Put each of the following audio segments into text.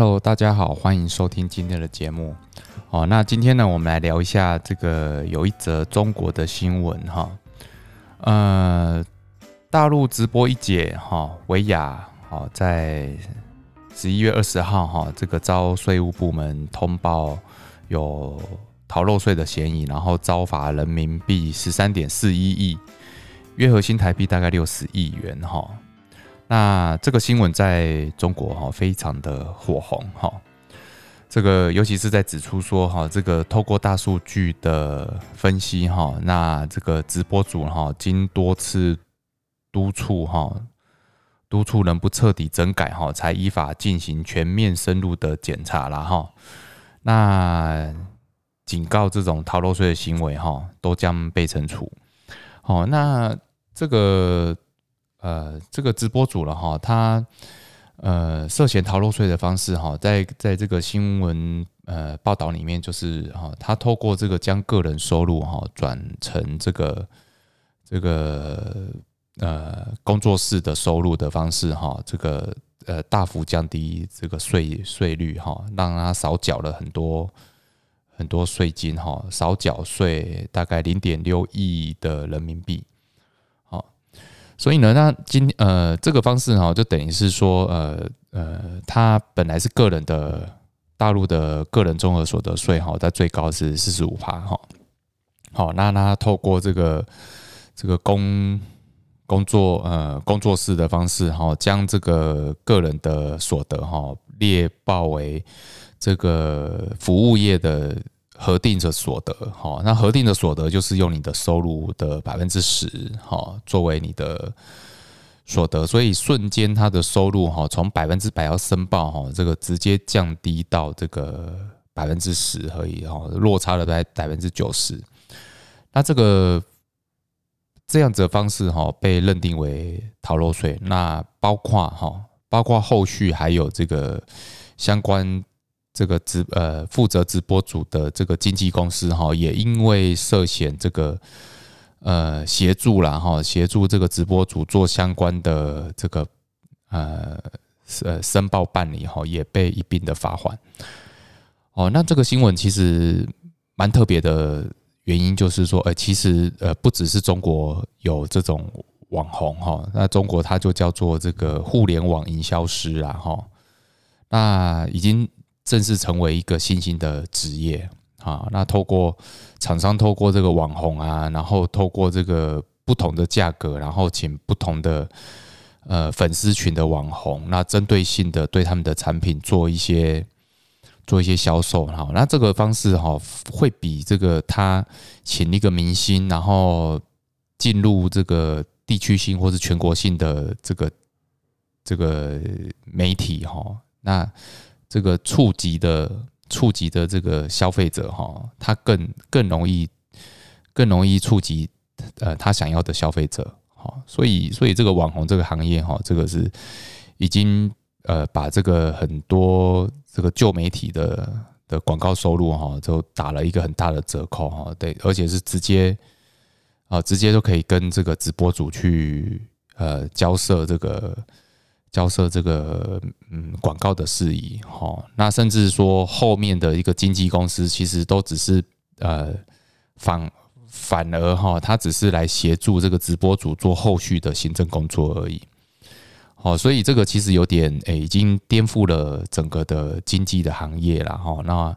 Hello，大家好，欢迎收听今天的节目。哦，那今天呢，我们来聊一下这个有一则中国的新闻哈。呃，大陆直播一姐哈，维亚好在十一月二十号哈，这个遭税务部门通报有逃漏税的嫌疑，然后遭罚人民币十三点四一亿，约合新台币大概六十亿元哈。那这个新闻在中国哈非常的火红哈，这个尤其是在指出说哈，这个透过大数据的分析哈，那这个直播主哈经多次督促哈，督促人不彻底整改哈，才依法进行全面深入的检查了哈。那警告这种逃漏税的行为哈，都将被惩处。好，那这个。呃，这个直播主了哈，他呃涉嫌逃漏税的方式哈，在在这个新闻呃报道里面，就是哈，他透过这个将个人收入哈转成这个这个呃工作室的收入的方式哈，这个呃大幅降低这个税税率哈，让他少缴了很多很多税金哈，少缴税大概零点六亿的人民币。所以呢，那今呃这个方式哈，就等于是说，呃呃，他本来是个人的大陆的个人综合所得税哈，在最高是四十五趴哈。好，那他透过这个这个工工作呃工作室的方式哈，将这个个人的所得哈列报为这个服务业的。核定的所得，哈，那核定的所得就是用你的收入的百分之十，哈，作为你的所得，所以瞬间他的收入，哈，从百分之百要申报，哈，这个直接降低到这个百分之十而已，哈，落差了在百分之九十。那这个这样子的方式，哈，被认定为逃漏税。那包括，哈，包括后续还有这个相关。这个直呃负责直播组的这个经纪公司哈，也因为涉嫌这个呃协助了哈，协助这个直播组做相关的这个呃呃申报办理哈，也被一并的罚款。哦，那这个新闻其实蛮特别的原因就是说，呃，其实呃不只是中国有这种网红哈，那中国它就叫做这个互联网营销师啊哈，那已经。正式成为一个新兴的职业啊！那透过厂商透过这个网红啊，然后透过这个不同的价格，然后请不同的呃粉丝群的网红，那针对性的对他们的产品做一些做一些销售哈。那这个方式哈，会比这个他请一个明星，然后进入这个地区性或是全国性的这个这个媒体哈，那。这个触及的触及的这个消费者哈，他更更容易更容易触及呃他想要的消费者哈，所以所以这个网红这个行业哈，这个是已经呃把这个很多这个旧媒体的的广告收入哈，都打了一个很大的折扣哈，对，而且是直接啊直接都可以跟这个直播主去呃交涉这个。交涉这个嗯广告的事宜哈，那甚至说后面的一个经纪公司其实都只是呃反反而哈，他只是来协助这个直播主做后续的行政工作而已。好，所以这个其实有点诶，已经颠覆了整个的经济的行业了哈。那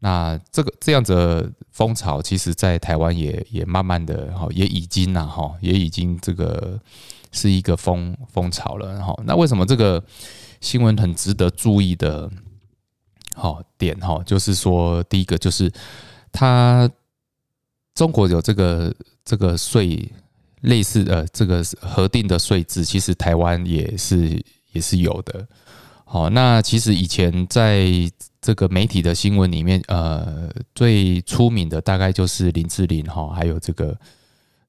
那这个这样子风潮，其实在台湾也也慢慢的哈，也已经呐哈，也已经这个。是一个风风潮了，哈那为什么这个新闻很值得注意的？好点哈，就是说第一个就是它中国有这个这个税类似的这个核定的税制，其实台湾也是也是有的。好，那其实以前在这个媒体的新闻里面，呃，最出名的大概就是林志玲哈，还有这个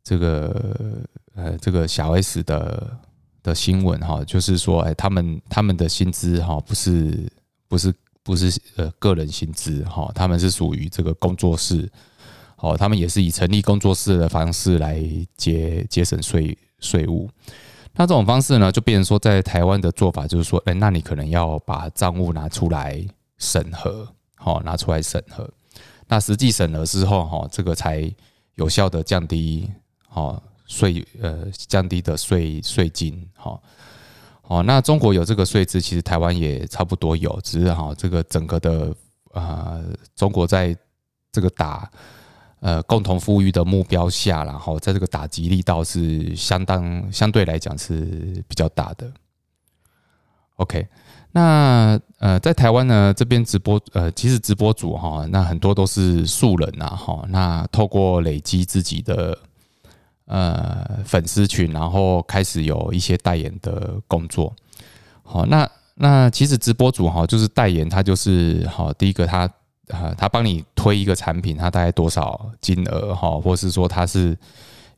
这个。呃，这个小 S 的的新闻哈，就是说，哎，他们他们的薪资哈，不是不是不是呃个人薪资哈，他们是属于这个工作室，哦，他们也是以成立工作室的方式来节节省税税务。那这种方式呢，就变成说，在台湾的做法就是说，哎，那你可能要把账务拿出来审核，好，拿出来审核。那实际审核之后，哈，这个才有效的降低，哈，税，呃，降低的税税金，哈，哦，那中国有这个税制，其实台湾也差不多有，只是哈，这个整个的，啊，中国在这个打。呃，共同富裕的目标下，然后在这个打击力道是相当相对来讲是比较大的。OK，那呃，在台湾呢这边直播，呃，其实直播主哈，那很多都是素人呐，哈，那透过累积自己的呃粉丝群，然后开始有一些代言的工作。好，那那其实直播主哈，就是代言，他就是好，第一个他。啊，他帮你推一个产品，他大概多少金额哈，或是说他是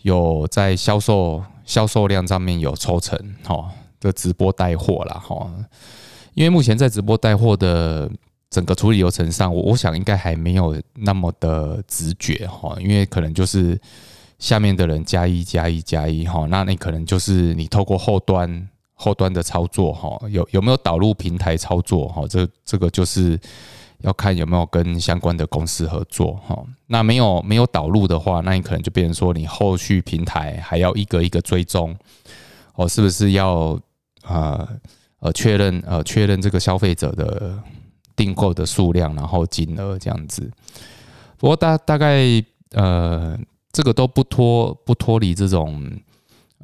有在销售销售量上面有抽成哈的直播带货啦哈，因为目前在直播带货的整个处理流程上，我我想应该还没有那么的直觉哈，因为可能就是下面的人加一加一加一哈，那你可能就是你透过后端后端的操作哈，有有没有导入平台操作哈，这这个就是。要看有没有跟相关的公司合作哈，那没有没有导入的话，那你可能就变成说你后续平台还要一个一个追踪，哦，是不是要呃呃确认呃确认这个消费者的订购的数量，然后金额这样子。不过大大概呃这个都不脱不脱离这种。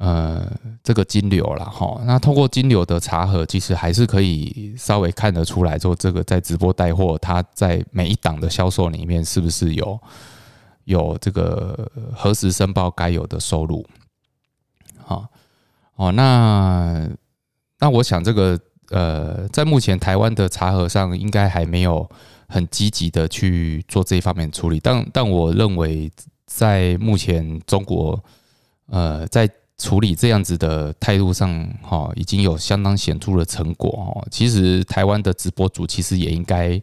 呃，这个金流了哈，那通过金流的查核，其实还是可以稍微看得出来，说这个在直播带货，它在每一档的销售里面是不是有有这个核实申报该有的收入？好，哦，那那我想这个呃，在目前台湾的查核上，应该还没有很积极的去做这一方面处理，但但我认为，在目前中国呃在处理这样子的态度上，哈，已经有相当显著的成果哈。其实台湾的直播主其实也应该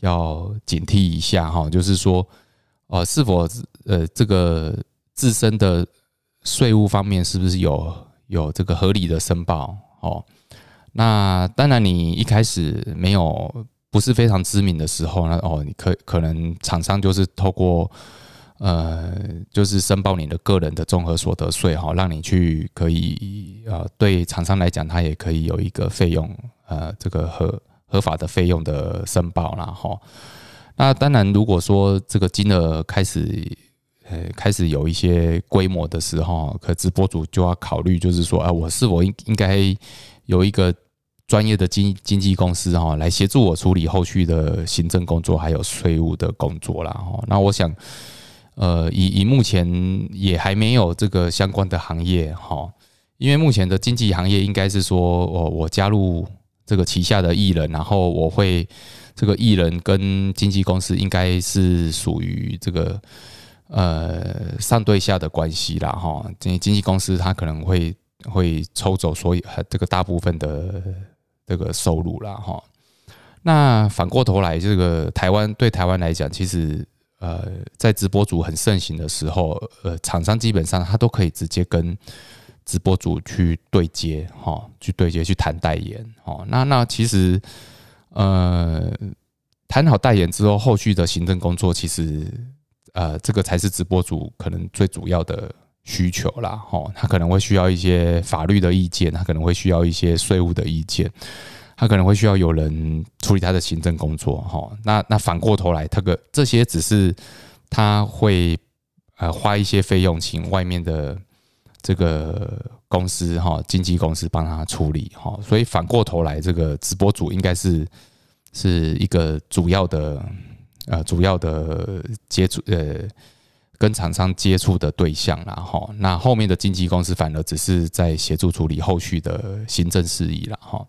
要警惕一下哈，就是说，呃，是否呃这个自身的税务方面是不是有有这个合理的申报哦？那当然，你一开始没有不是非常知名的时候呢，哦，你可可能厂商就是透过。呃，就是申报你的个人的综合所得税哈，让你去可以呃，对厂商来讲，他也可以有一个费用呃，这个合合法的费用的申报啦哈。那当然，如果说这个金额开始呃开始有一些规模的时候，可直播主就要考虑，就是说啊，我是否应应该有一个专业的经经纪公司哈，来协助我处理后续的行政工作还有税务的工作啦哈。那我想。呃，以以目前也还没有这个相关的行业哈，因为目前的经济行业应该是说，我我加入这个旗下的艺人，然后我会这个艺人跟经纪公司应该是属于这个呃上对下的关系啦哈，经经纪公司他可能会会抽走所有这个大部分的这个收入啦哈。那反过头来，这个台湾对台湾来讲，其实。呃，在直播组很盛行的时候，呃，厂商基本上他都可以直接跟直播组去对接，哈，去对接去谈代言，哦，那那其实，呃，谈好代言之后，后续的行政工作，其实，呃，这个才是直播主可能最主要的需求啦，哈，他可能会需要一些法律的意见，他可能会需要一些税务的意见。他可能会需要有人处理他的行政工作，哈，那那反过头来，他个这些只是他会呃花一些费用请外面的这个公司哈经纪公司帮他处理哈，所以反过头来，这个直播主应该是是一个主要的呃主要的接触呃跟厂商接触的对象啦哈，那后面的经纪公司反而只是在协助处理后续的行政事宜了哈。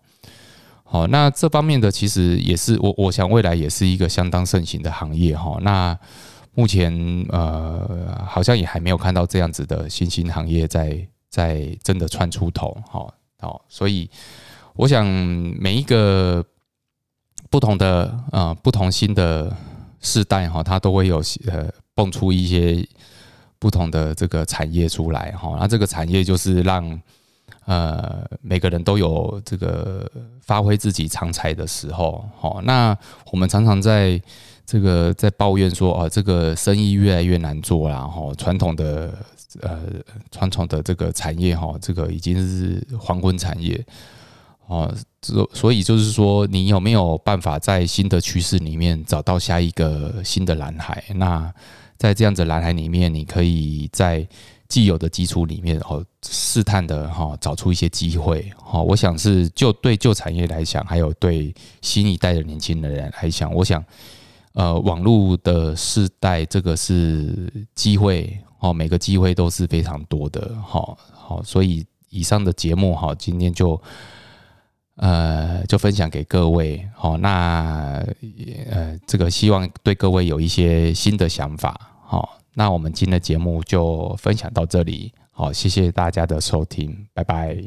好，那这方面的其实也是我，我想未来也是一个相当盛行的行业哈。那目前呃，好像也还没有看到这样子的新兴行业在在真的窜出头哈。好，所以我想每一个不同的呃不同新的世代哈，它都会有呃蹦出一些不同的这个产业出来哈。那这个产业就是让呃，每个人都有这个发挥自己长才的时候，好，那我们常常在这个在抱怨说，啊，这个生意越来越难做啦，哈，传统的呃传统的这个产业，哈，这个已经是黄昏产业，哦，所所以就是说，你有没有办法在新的趋势里面找到下一个新的蓝海？那在这样子蓝海里面，你可以在。既有的基础里面，哦，试探的哈，找出一些机会，哈，我想是就对旧产业来讲，还有对新一代的年轻人来讲，我想，呃，网络的世代，这个是机会，哦，每个机会都是非常多的，哈，好，所以以上的节目，哈，今天就，呃，就分享给各位，好，那，呃，这个希望对各位有一些新的想法，好。那我们今天的节目就分享到这里，好，谢谢大家的收听，拜拜。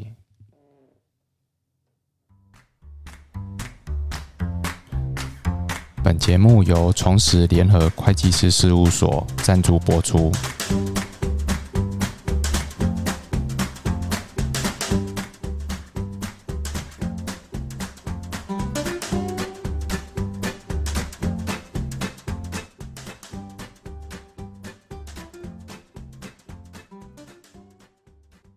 本节目由重实联合会计师事务所赞助播出。